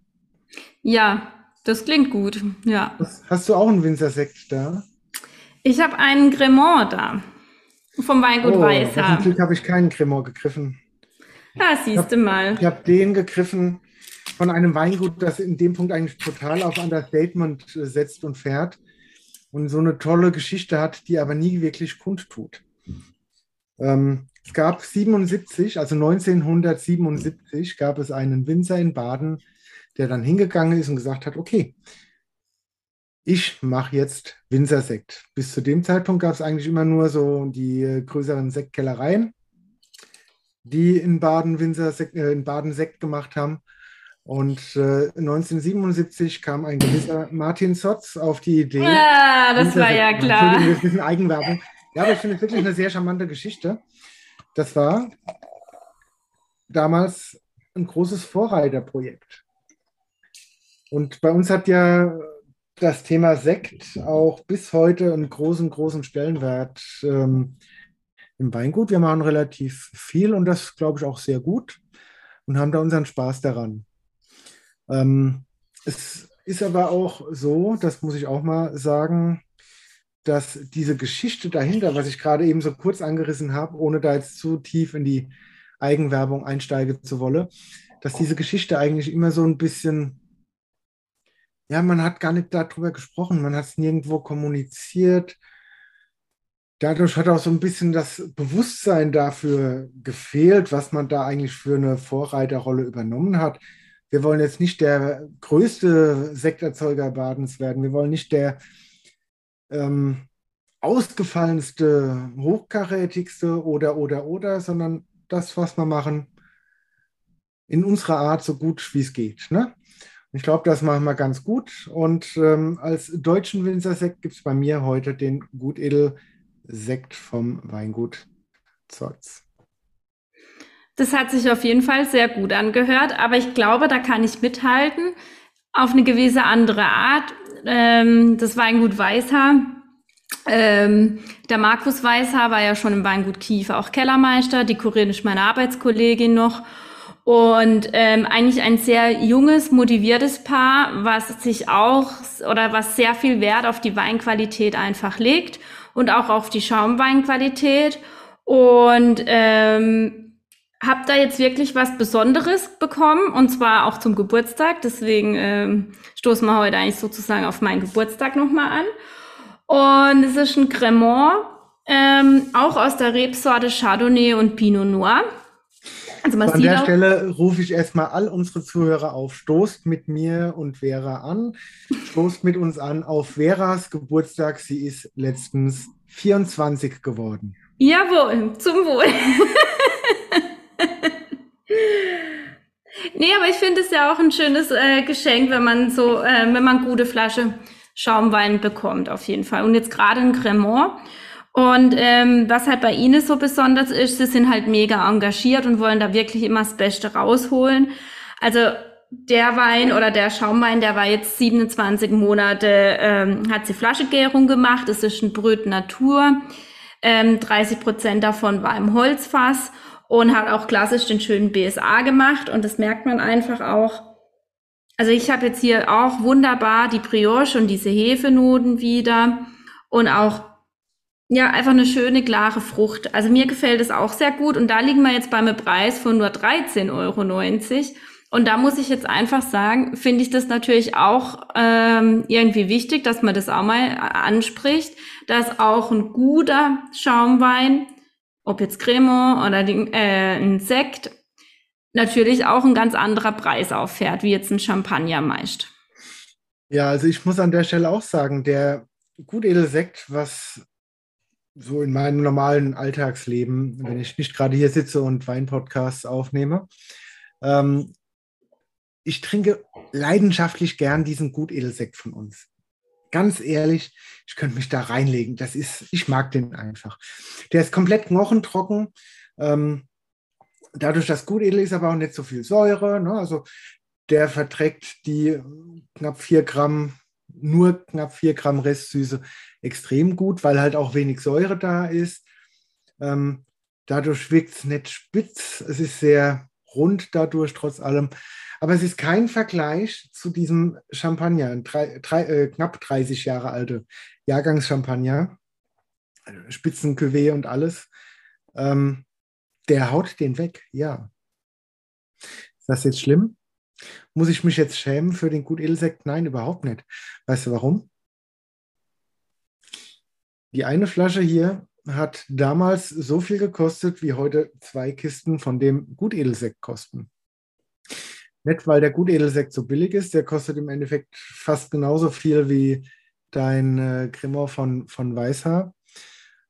Ja, das klingt gut, ja. Hast du auch einen Winzersekt da? Ich habe einen Cremant da. Vom Weingut oh, Weißer. Zum Glück habe ich keinen Cremant gegriffen. Ja, siehst du mal. Ich habe den gegriffen von einem Weingut, das in dem Punkt eigentlich total auf Understatement äh, setzt und fährt und so eine tolle Geschichte hat, die aber nie wirklich kundtut. Ähm, es gab 77, also 1977, gab es einen Winzer in Baden, der dann hingegangen ist und gesagt hat, okay, ich mache jetzt Winzersekt. Bis zu dem Zeitpunkt gab es eigentlich immer nur so die äh, größeren Sektkellereien, die in Baden, Winzersekt, äh, in Baden Sekt gemacht haben. Und äh, 1977 kam ein gewisser Martin Sotz auf die Idee. Ja, das war ja klar. Entschuldigung, das ist ein bisschen Eigenwerbung. Ja, aber ich finde es wirklich eine sehr charmante Geschichte. Das war damals ein großes Vorreiterprojekt. Und bei uns hat ja das Thema Sekt auch bis heute einen großen, großen Stellenwert ähm, im Weingut. Wir machen relativ viel und das, glaube ich, auch sehr gut und haben da unseren Spaß daran. Ähm, es ist aber auch so, das muss ich auch mal sagen, dass diese Geschichte dahinter, was ich gerade eben so kurz angerissen habe, ohne da jetzt zu tief in die Eigenwerbung einsteigen zu wollen, dass diese Geschichte eigentlich immer so ein bisschen ja, man hat gar nicht darüber gesprochen, man hat es nirgendwo kommuniziert. Dadurch hat auch so ein bisschen das Bewusstsein dafür gefehlt, was man da eigentlich für eine Vorreiterrolle übernommen hat. Wir wollen jetzt nicht der größte Sekterzeuger Badens werden. Wir wollen nicht der ähm, ausgefallenste, hochkarätigste oder, oder, oder, sondern das, was wir machen, in unserer Art so gut wie es geht. Ne? Ich glaube, das machen wir ganz gut. Und ähm, als deutschen Winzersekt gibt es bei mir heute den Gutedel-Sekt vom Weingut Zolz. Das hat sich auf jeden Fall sehr gut angehört, aber ich glaube, da kann ich mithalten. Auf eine gewisse andere Art. Ähm, das Weingut Weißhaar. Ähm, der Markus Weißhaar war ja schon im Weingut Kiefer auch Kellermeister. Die Corinne ist meine Arbeitskollegin noch. Und ähm, eigentlich ein sehr junges, motiviertes Paar, was sich auch oder was sehr viel Wert auf die Weinqualität einfach legt und auch auf die Schaumweinqualität. Und ähm, habe da jetzt wirklich was Besonderes bekommen und zwar auch zum Geburtstag. Deswegen ähm, stoßen wir heute eigentlich sozusagen auf meinen Geburtstag nochmal an. Und es ist ein Cremant, ähm, auch aus der Rebsorte Chardonnay und Pinot Noir. Also An der Stelle rufe ich erstmal all unsere Zuhörer auf, stoßt mit mir und Vera an, stoßt mit uns an auf Veras Geburtstag. Sie ist letztens 24 geworden. Jawohl, zum Wohl. nee, aber ich finde es ja auch ein schönes äh, Geschenk, wenn man so, äh, wenn man gute Flasche Schaumwein bekommt, auf jeden Fall. Und jetzt gerade ein Cremant. Und ähm, was halt bei ihnen so besonders ist, sie sind halt mega engagiert und wollen da wirklich immer das Beste rausholen. Also der Wein oder der Schaumwein, der war jetzt 27 Monate, ähm, hat sie Flaschegärung gemacht. Es ist ein Brüt Natur. Ähm, 30 Prozent davon war im Holzfass und hat auch klassisch den schönen BSA gemacht. Und das merkt man einfach auch. Also ich habe jetzt hier auch wunderbar die Brioche und diese Hefenoten wieder und auch ja, einfach eine schöne, klare Frucht. Also mir gefällt es auch sehr gut. Und da liegen wir jetzt beim Preis von nur 13,90 Euro. Und da muss ich jetzt einfach sagen, finde ich das natürlich auch ähm, irgendwie wichtig, dass man das auch mal anspricht, dass auch ein guter Schaumwein, ob jetzt Cremant oder die, äh, ein Sekt, natürlich auch ein ganz anderer Preis auffährt, wie jetzt ein Champagner meist. Ja, also ich muss an der Stelle auch sagen, der Gutedelsekt, was so in meinem normalen Alltagsleben, wenn ich nicht gerade hier sitze und Weinpodcasts aufnehme. Ähm, ich trinke leidenschaftlich gern diesen Gutedelsekt von uns. Ganz ehrlich, ich könnte mich da reinlegen. Das ist, ich mag den einfach. Der ist komplett knochentrocken. Ähm, dadurch, dass Gutedel ist aber auch nicht so viel Säure. Ne? Also der verträgt die knapp vier Gramm nur knapp 4 Gramm Restsüße extrem gut, weil halt auch wenig Säure da ist. Ähm, dadurch wirkt es nicht spitz, es ist sehr rund dadurch trotz allem. Aber es ist kein Vergleich zu diesem Champagner, drei, drei, äh, knapp 30 Jahre alte Jahrgangschampagner, Spitzencuvée und alles. Ähm, der haut den weg, ja. Ist das jetzt schlimm? Muss ich mich jetzt schämen für den Gut Edelsekt? Nein, überhaupt nicht. Weißt du warum? Die eine Flasche hier hat damals so viel gekostet, wie heute zwei Kisten von dem Gutedelsekt kosten. Nicht, weil der Gutedelsekt so billig ist, der kostet im Endeffekt fast genauso viel wie dein äh, Cremant von, von Weißhaar.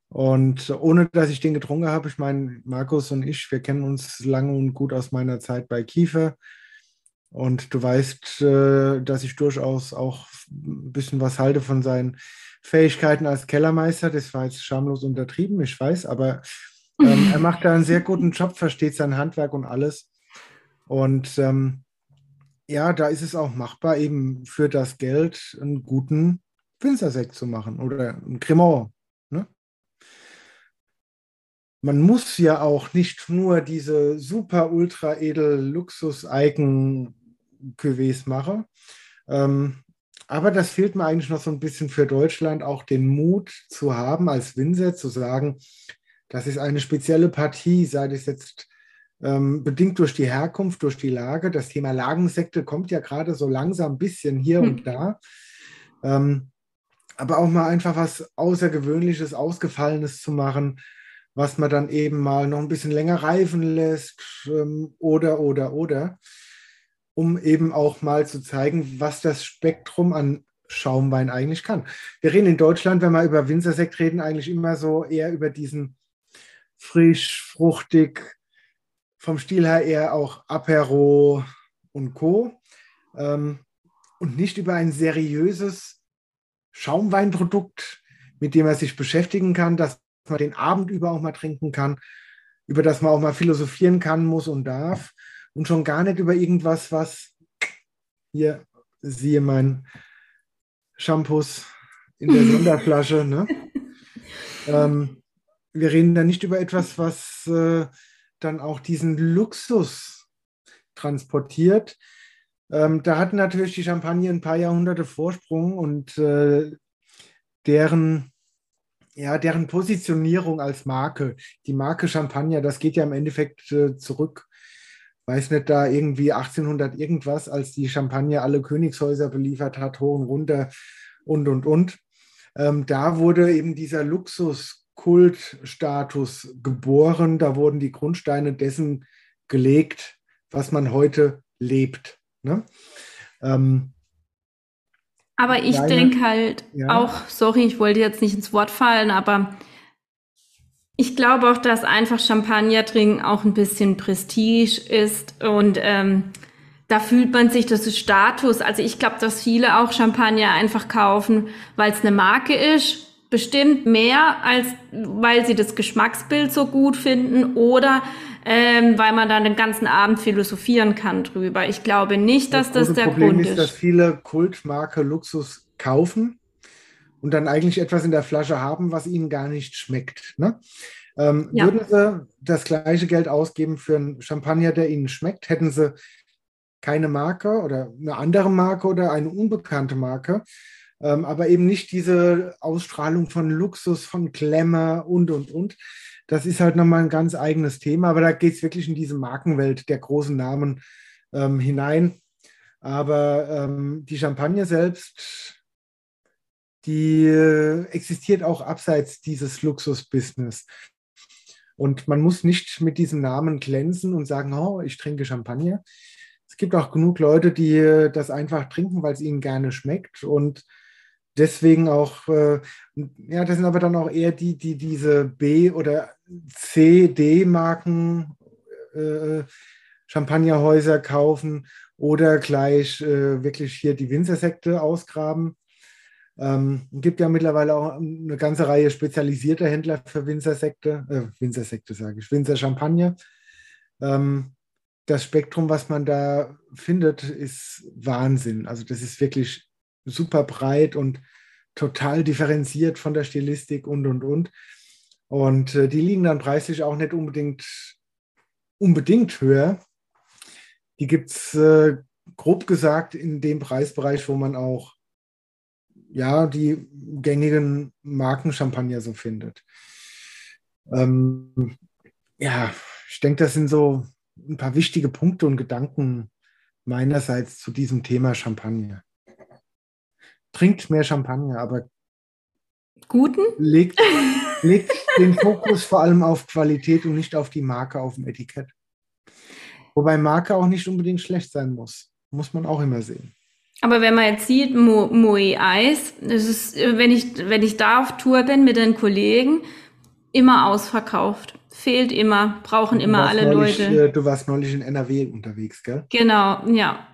Und ohne dass ich den getrunken habe, ich meine, Markus und ich, wir kennen uns lange und gut aus meiner Zeit bei Kiefer. Und du weißt, äh, dass ich durchaus auch ein bisschen was halte von seinen Fähigkeiten als Kellermeister. Das war jetzt schamlos untertrieben, ich weiß, aber ähm, er macht da einen sehr guten Job, versteht sein Handwerk und alles. Und ähm, ja, da ist es auch machbar, eben für das Geld einen guten Winzersekt zu machen oder ein Cremant. Ne? Man muss ja auch nicht nur diese super ultra edel Luxus-Eigen Cuvées mache. Ähm, aber das fehlt mir eigentlich noch so ein bisschen für Deutschland, auch den Mut zu haben, als Winzer zu sagen, das ist eine spezielle Partie, sei es jetzt ähm, bedingt durch die Herkunft, durch die Lage. Das Thema Lagensekte kommt ja gerade so langsam ein bisschen hier hm. und da. Ähm, aber auch mal einfach was Außergewöhnliches, Ausgefallenes zu machen, was man dann eben mal noch ein bisschen länger reifen lässt ähm, oder, oder, oder um eben auch mal zu zeigen, was das Spektrum an Schaumwein eigentlich kann. Wir reden in Deutschland, wenn wir über Winzersekt reden, eigentlich immer so eher über diesen frisch, fruchtig, vom Stil her eher auch Apero und Co. Ähm, und nicht über ein seriöses Schaumweinprodukt, mit dem er sich beschäftigen kann, dass man den Abend über auch mal trinken kann, über das man auch mal philosophieren kann, muss und darf. Und schon gar nicht über irgendwas, was hier, siehe mein Shampoos in der Sonderflasche. Ne? ähm, wir reden da nicht über etwas, was äh, dann auch diesen Luxus transportiert. Ähm, da hatten natürlich die Champagne ein paar Jahrhunderte Vorsprung und äh, deren, ja, deren Positionierung als Marke, die Marke Champagner, das geht ja im Endeffekt äh, zurück, weiß nicht, da irgendwie 1800 irgendwas, als die Champagner alle Königshäuser beliefert hat, hoch und runter und, und, und. Ähm, da wurde eben dieser Luxuskultstatus geboren, da wurden die Grundsteine dessen gelegt, was man heute lebt. Ne? Ähm, aber ich denke halt ja. auch, sorry, ich wollte jetzt nicht ins Wort fallen, aber ich glaube auch, dass einfach Champagner trinken auch ein bisschen Prestige ist und ähm, da fühlt man sich, das ist Status. Also ich glaube, dass viele auch Champagner einfach kaufen, weil es eine Marke ist. Bestimmt mehr, als weil sie das Geschmacksbild so gut finden oder ähm, weil man dann den ganzen Abend philosophieren kann drüber. Ich glaube nicht, dass das, das der Problem Grund ist. Das Problem ist, dass viele Kultmarke Luxus kaufen und dann eigentlich etwas in der Flasche haben, was ihnen gar nicht schmeckt. Ne? Ähm, ja. Würden sie das gleiche Geld ausgeben für einen Champagner, der ihnen schmeckt, hätten sie keine Marke oder eine andere Marke oder eine unbekannte Marke, ähm, aber eben nicht diese Ausstrahlung von Luxus, von Glamour und, und, und. Das ist halt nochmal ein ganz eigenes Thema, aber da geht es wirklich in diese Markenwelt der großen Namen ähm, hinein. Aber ähm, die Champagne selbst, die äh, existiert auch abseits dieses Luxusbusiness. Und man muss nicht mit diesem Namen glänzen und sagen, oh, ich trinke Champagner, es gibt auch genug Leute, die äh, das einfach trinken, weil es ihnen gerne schmeckt und deswegen auch, äh, ja, das sind aber dann auch eher die, die diese B- oder C, D-Marken äh, Champagnerhäuser kaufen oder gleich äh, wirklich hier die Winzersekte ausgraben. Ähm, gibt ja mittlerweile auch eine ganze Reihe spezialisierter Händler für Winzersekte, äh, Winzersekte sage ich, Winzer Champagner. Ähm, das Spektrum, was man da findet, ist Wahnsinn. Also das ist wirklich super breit und total differenziert von der Stilistik und, und, und. Und äh, die liegen dann preislich auch nicht unbedingt, unbedingt höher. Die gibt es äh, grob gesagt in dem Preisbereich, wo man auch ja, die gängigen Markenchampagner so findet. Ähm, ja, ich denke, das sind so ein paar wichtige Punkte und Gedanken meinerseits zu diesem Thema Champagner. Trinkt mehr Champagner, aber guten? Legt, legt den Fokus vor allem auf Qualität und nicht auf die Marke auf dem Etikett. Wobei Marke auch nicht unbedingt schlecht sein muss. Muss man auch immer sehen. Aber wenn man jetzt sieht, Mo Moe Eis, das ist, wenn ich, wenn ich da auf Tour bin mit den Kollegen, immer ausverkauft fehlt immer, brauchen immer alle neulich, Leute. Äh, du warst neulich in NRW unterwegs, gell? Genau, ja.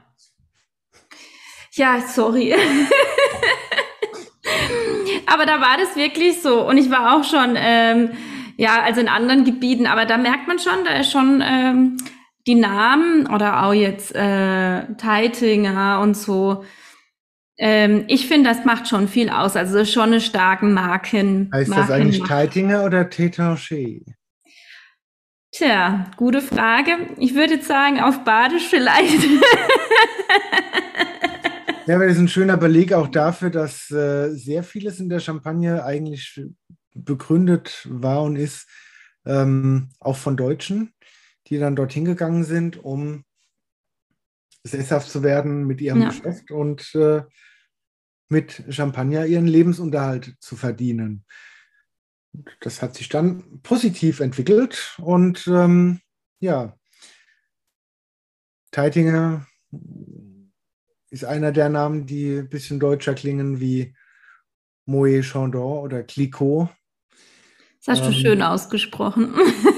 Ja, sorry. aber da war das wirklich so. Und ich war auch schon, ähm, ja, also in anderen Gebieten, aber da merkt man schon, da ist schon ähm, die Namen oder auch jetzt äh, Teitinger und so. Ähm, ich finde, das macht schon viel aus. Also schon eine starke Marken. Heißt Marken das eigentlich Teitinger oder Tétanger? Tja, gute Frage. Ich würde jetzt sagen, auf Badisch vielleicht. ja, aber das ist ein schöner Beleg auch dafür, dass äh, sehr vieles in der Champagne eigentlich begründet war und ist, ähm, auch von Deutschen, die dann dorthin gegangen sind, um sesshaft zu werden mit ihrem ja. Geschäft und äh, mit Champagner ihren Lebensunterhalt zu verdienen das hat sich dann positiv entwickelt und ähm, ja, Teitinger ist einer der Namen, die ein bisschen deutscher klingen wie Moët Chandon oder Clicquot. Das hast du ähm, schön ausgesprochen.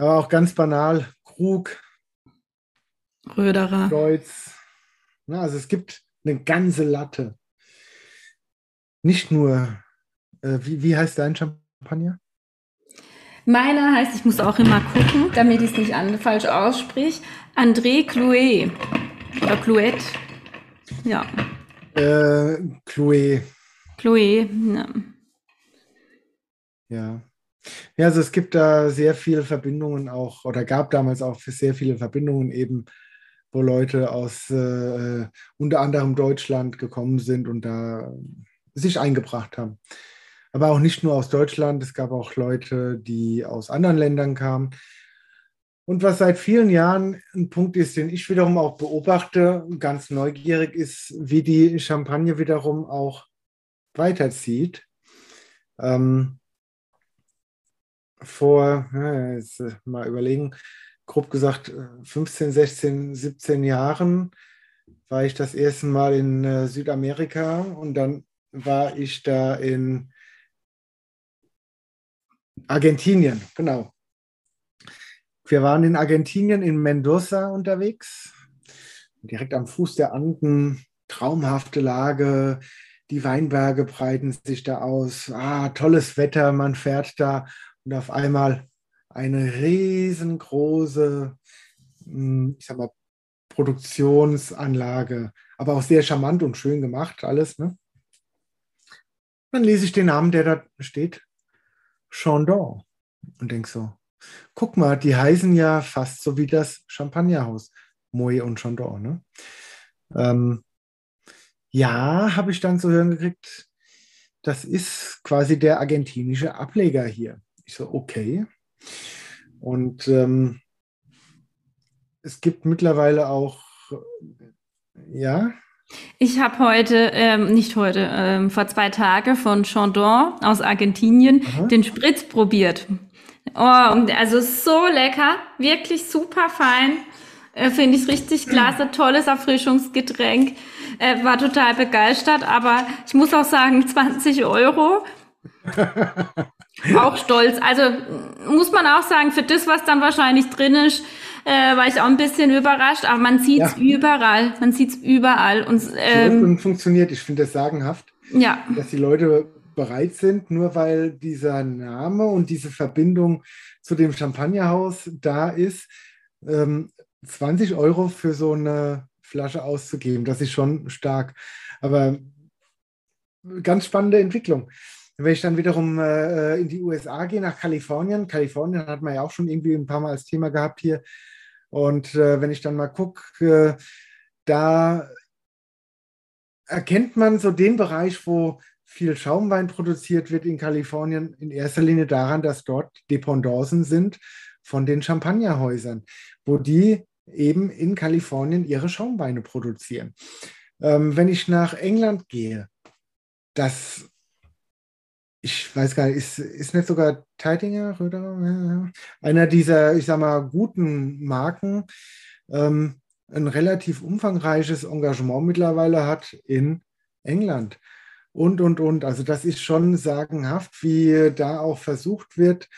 aber auch ganz banal, Krug. Röderer. Kreuz. Na, also es gibt eine ganze Latte. Nicht nur, äh, wie, wie heißt dein Champagner? Meiner heißt, ich muss auch immer gucken, damit ich es nicht an, falsch aussprich, André Clouet. Oder Clouet. Ja. Äh, Chloe. Chloe, ja. Ja. Ja, also es gibt da sehr viele Verbindungen auch, oder gab damals auch sehr viele Verbindungen eben, wo Leute aus äh, unter anderem Deutschland gekommen sind und da sich eingebracht haben. Aber auch nicht nur aus Deutschland, es gab auch Leute, die aus anderen Ländern kamen. Und was seit vielen Jahren ein Punkt ist, den ich wiederum auch beobachte, ganz neugierig ist, wie die Champagne wiederum auch weiterzieht. Ähm, vor, jetzt mal überlegen, grob gesagt 15, 16, 17 Jahren war ich das erste Mal in äh, Südamerika und dann war ich da in Argentinien, genau. Wir waren in Argentinien in Mendoza unterwegs, direkt am Fuß der Anden, traumhafte Lage, die Weinberge breiten sich da aus, ah, tolles Wetter, man fährt da und auf einmal eine riesengroße, hm, ich sag mal, Produktionsanlage, aber auch sehr charmant und schön gemacht, alles. Ne? Dann lese ich den Namen, der da steht, Chandon und denke so, guck mal, die heißen ja fast so wie das Champagnerhaus, Moe und Chandon. Ne? Ähm, ja, habe ich dann zu hören gekriegt, das ist quasi der argentinische Ableger hier. Ich so, okay. Und ähm, es gibt mittlerweile auch, ja. Ich habe heute, ähm, nicht heute, ähm, vor zwei Tagen von Chandon aus Argentinien Aha. den Spritz probiert. Oh, also so lecker, wirklich super fein. Äh, Finde ich richtig klasse, tolles Erfrischungsgetränk. Äh, war total begeistert, aber ich muss auch sagen, 20 Euro. auch stolz. Also muss man auch sagen, für das, was dann wahrscheinlich drin ist, äh, war ich auch ein bisschen überrascht, aber man sieht es ja. überall. Man sieht es überall. Und, ähm, und funktioniert. Ich finde das sagenhaft, ja. dass die Leute bereit sind, nur weil dieser Name und diese Verbindung zu dem Champagnerhaus da ist, ähm, 20 Euro für so eine Flasche auszugeben. Das ist schon stark. Aber ganz spannende Entwicklung. Wenn ich dann wiederum äh, in die USA gehe, nach Kalifornien, Kalifornien hat man ja auch schon irgendwie ein paar Mal als Thema gehabt hier. Und äh, wenn ich dann mal gucke, äh, da erkennt man so den Bereich, wo viel Schaumwein produziert wird in Kalifornien, in erster Linie daran, dass dort Dependancen sind von den Champagnerhäusern, wo die eben in Kalifornien ihre Schaumweine produzieren. Ähm, wenn ich nach England gehe, das ich weiß gar nicht, ist, ist nicht sogar Teitinger, Röder, einer dieser, ich sag mal, guten Marken, ähm, ein relativ umfangreiches Engagement mittlerweile hat in England. Und, und, und. Also das ist schon sagenhaft, wie da auch versucht wird,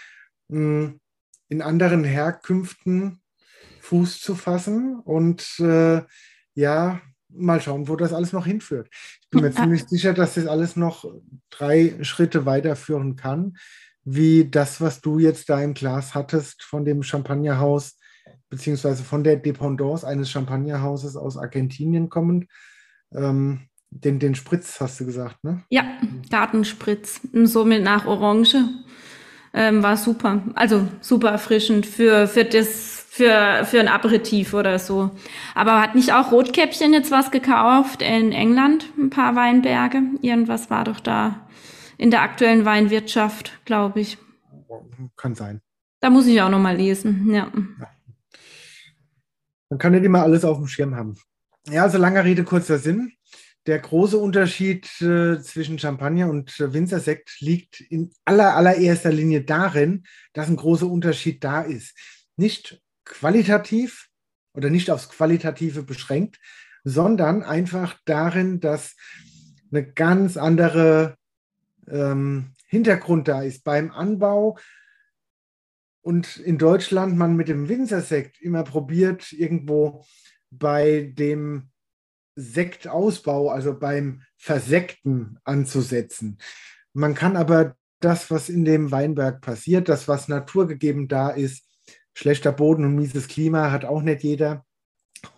hm, in anderen Herkünften Fuß zu fassen und äh, ja, mal schauen, wo das alles noch hinführt. Ich bin mir ziemlich sicher, dass das alles noch drei Schritte weiterführen kann, wie das, was du jetzt da im Glas hattest von dem Champagnerhaus, beziehungsweise von der Dependance eines Champagnerhauses aus Argentinien kommend. Ähm, den, den Spritz hast du gesagt, ne? Ja, Gartenspritz. Somit nach Orange. Ähm, war super. Also super erfrischend für, für das für, für ein Aperitif oder so. Aber hat nicht auch Rotkäppchen jetzt was gekauft in England? Ein paar Weinberge? Irgendwas war doch da in der aktuellen Weinwirtschaft, glaube ich. Kann sein. Da muss ich auch noch mal lesen, ja. ja. Man kann nicht immer alles auf dem Schirm haben. Ja, also langer Rede, kurzer Sinn. Der große Unterschied äh, zwischen Champagner und äh, Winzersekt liegt in aller, allererster Linie darin, dass ein großer Unterschied da ist. Nicht qualitativ oder nicht aufs Qualitative beschränkt, sondern einfach darin, dass eine ganz andere ähm, Hintergrund da ist beim Anbau und in Deutschland man mit dem Winzersekt immer probiert, irgendwo bei dem Sektausbau, also beim Versekten anzusetzen. Man kann aber das, was in dem Weinberg passiert, das, was naturgegeben da ist, schlechter Boden und mieses Klima hat auch nicht jeder.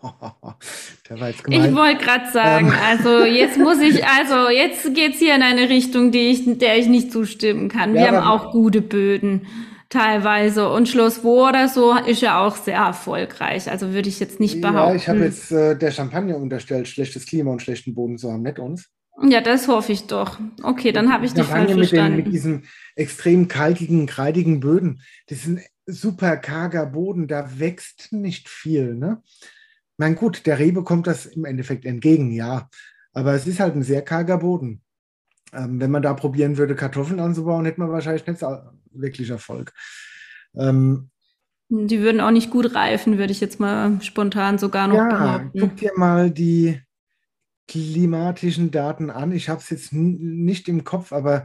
gemein. Ich wollte gerade sagen, ähm. also jetzt muss ich, also jetzt geht es hier in eine Richtung, die ich, der ich nicht zustimmen kann. Wir ja, haben auch gute Böden teilweise. Und Schloss Wo oder so ist ja auch sehr erfolgreich. Also würde ich jetzt nicht behaupten. Ja, ich habe jetzt äh, der Champagner unterstellt, schlechtes Klima und schlechten Boden zu haben, nicht uns. Ja, das hoffe ich doch. Okay, dann habe ich dich falsch mit verstanden. Den, mit diesen extrem kalkigen, kreidigen Böden. Ist ein super karger Boden, da wächst nicht viel. Ne? Mein gut, der Rebe kommt das im Endeffekt entgegen, ja. Aber es ist halt ein sehr karger Boden. Ähm, wenn man da probieren würde, Kartoffeln anzubauen, hätte man wahrscheinlich nicht wirklich Erfolg. Ähm, die würden auch nicht gut reifen, würde ich jetzt mal spontan sogar noch ja, behaupten. Guck dir mal die klimatischen Daten an. Ich habe es jetzt nicht im Kopf, aber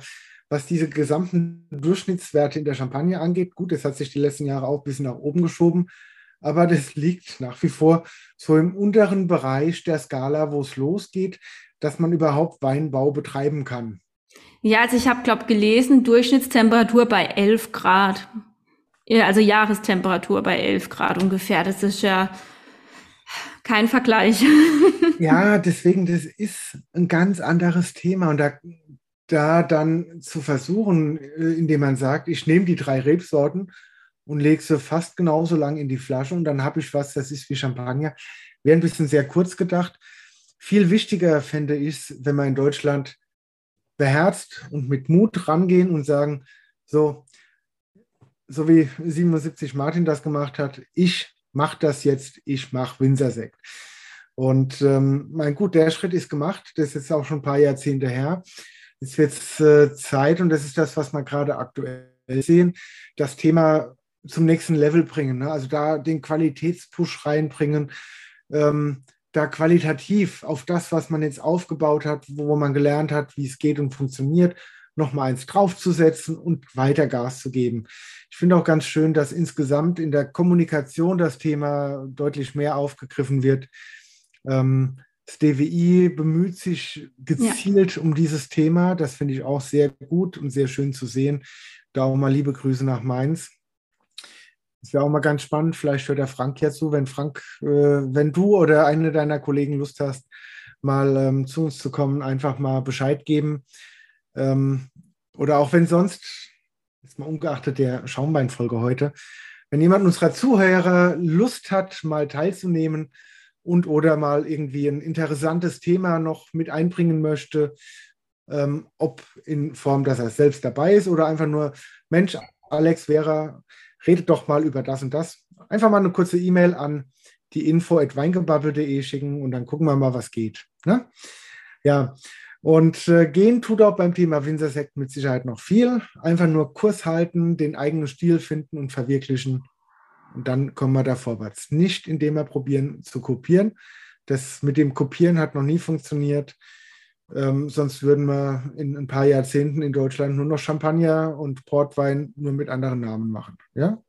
was diese gesamten Durchschnittswerte in der Champagne angeht, gut, das hat sich die letzten Jahre auch ein bisschen nach oben geschoben, aber das liegt nach wie vor so im unteren Bereich der Skala, wo es losgeht, dass man überhaupt Weinbau betreiben kann. Ja, also ich habe, glaube gelesen, Durchschnittstemperatur bei 11 Grad. Also Jahrestemperatur bei 11 Grad ungefähr. Das ist ja kein Vergleich. ja, deswegen, das ist ein ganz anderes Thema. Und da, da dann zu versuchen, äh, indem man sagt, ich nehme die drei Rebsorten und lege sie fast genauso lang in die Flasche und dann habe ich was, das ist wie Champagner, wäre ein bisschen sehr kurz gedacht. Viel wichtiger fände ich es, wenn man in Deutschland beherzt und mit Mut rangehen und sagen, so, so wie 77 Martin das gemacht hat, ich mache das jetzt, ich mache Winzersekt. Und ähm, mein gut, der Schritt ist gemacht, das ist auch schon ein paar Jahrzehnte her. Es wird äh, Zeit und das ist das, was wir gerade aktuell sehen, das Thema zum nächsten Level bringen. Ne? Also da den Qualitätspush reinbringen, ähm, da qualitativ auf das, was man jetzt aufgebaut hat, wo man gelernt hat, wie es geht und funktioniert, nochmal eins draufzusetzen und weiter Gas zu geben. Ich finde auch ganz schön, dass insgesamt in der Kommunikation das Thema deutlich mehr aufgegriffen wird. Ähm, das DWI bemüht sich gezielt ja. um dieses Thema. Das finde ich auch sehr gut und sehr schön zu sehen. Da auch mal liebe Grüße nach Mainz. Es wäre auch mal ganz spannend, vielleicht hört der Frank ja zu, wenn Frank, äh, wenn du oder eine deiner Kollegen Lust hast, mal ähm, zu uns zu kommen, einfach mal Bescheid geben. Ähm, oder auch wenn sonst, jetzt mal ungeachtet der Schaumbeinfolge heute, wenn jemand unserer Zuhörer Lust hat, mal teilzunehmen und oder mal irgendwie ein interessantes Thema noch mit einbringen möchte, ähm, ob in Form, dass er selbst dabei ist oder einfach nur, Mensch, Alex, Vera, redet doch mal über das und das. Einfach mal eine kurze E-Mail an die info at weingebabbel.de schicken und dann gucken wir mal, was geht. Ne? Ja, und äh, gehen tut auch beim Thema Winzersekt mit Sicherheit noch viel. Einfach nur Kurs halten, den eigenen Stil finden und verwirklichen. Und dann kommen wir da vorwärts. Nicht indem wir probieren zu kopieren. Das mit dem Kopieren hat noch nie funktioniert. Ähm, sonst würden wir in ein paar Jahrzehnten in Deutschland nur noch Champagner und Portwein nur mit anderen Namen machen. Ja?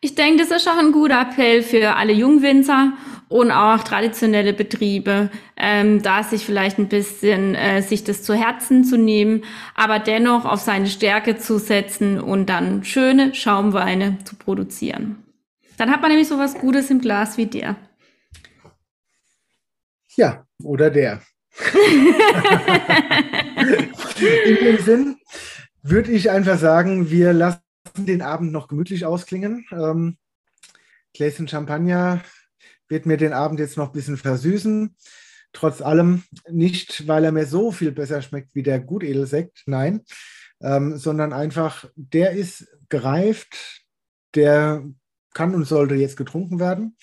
Ich denke, das ist auch ein guter Appell für alle Jungwinzer und auch traditionelle Betriebe, ähm, da sich vielleicht ein bisschen äh, sich das zu Herzen zu nehmen, aber dennoch auf seine Stärke zu setzen und dann schöne Schaumweine zu produzieren. Dann hat man nämlich so was Gutes im Glas wie der. Ja, oder der. In dem Sinn würde ich einfach sagen, wir lassen den Abend noch gemütlich ausklingen. Ähm, Gläschen Champagner wird mir den Abend jetzt noch ein bisschen versüßen. Trotz allem nicht, weil er mir so viel besser schmeckt wie der Gutedelsekt, nein, ähm, sondern einfach, der ist gereift, der kann und sollte jetzt getrunken werden.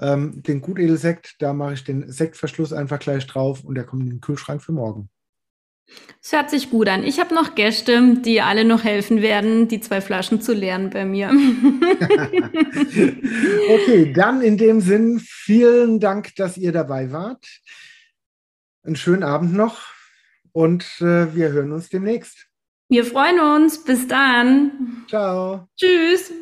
Ähm, den Gutedelsekt, da mache ich den Sektverschluss einfach gleich drauf und der kommt in den Kühlschrank für morgen. Es hört sich gut an. Ich habe noch Gäste, die alle noch helfen werden, die zwei Flaschen zu leeren bei mir. okay, dann in dem Sinn vielen Dank, dass ihr dabei wart. Einen schönen Abend noch und äh, wir hören uns demnächst. Wir freuen uns. Bis dann. Ciao. Tschüss.